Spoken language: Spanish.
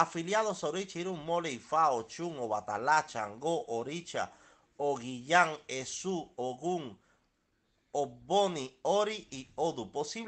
afiliados a Oricha, Irún, Mole, Ifá, Ochun, Obatalá, Changó, Oricha, Oguillán, Esú, Ogún, Oboni, Ori y Odu. Posible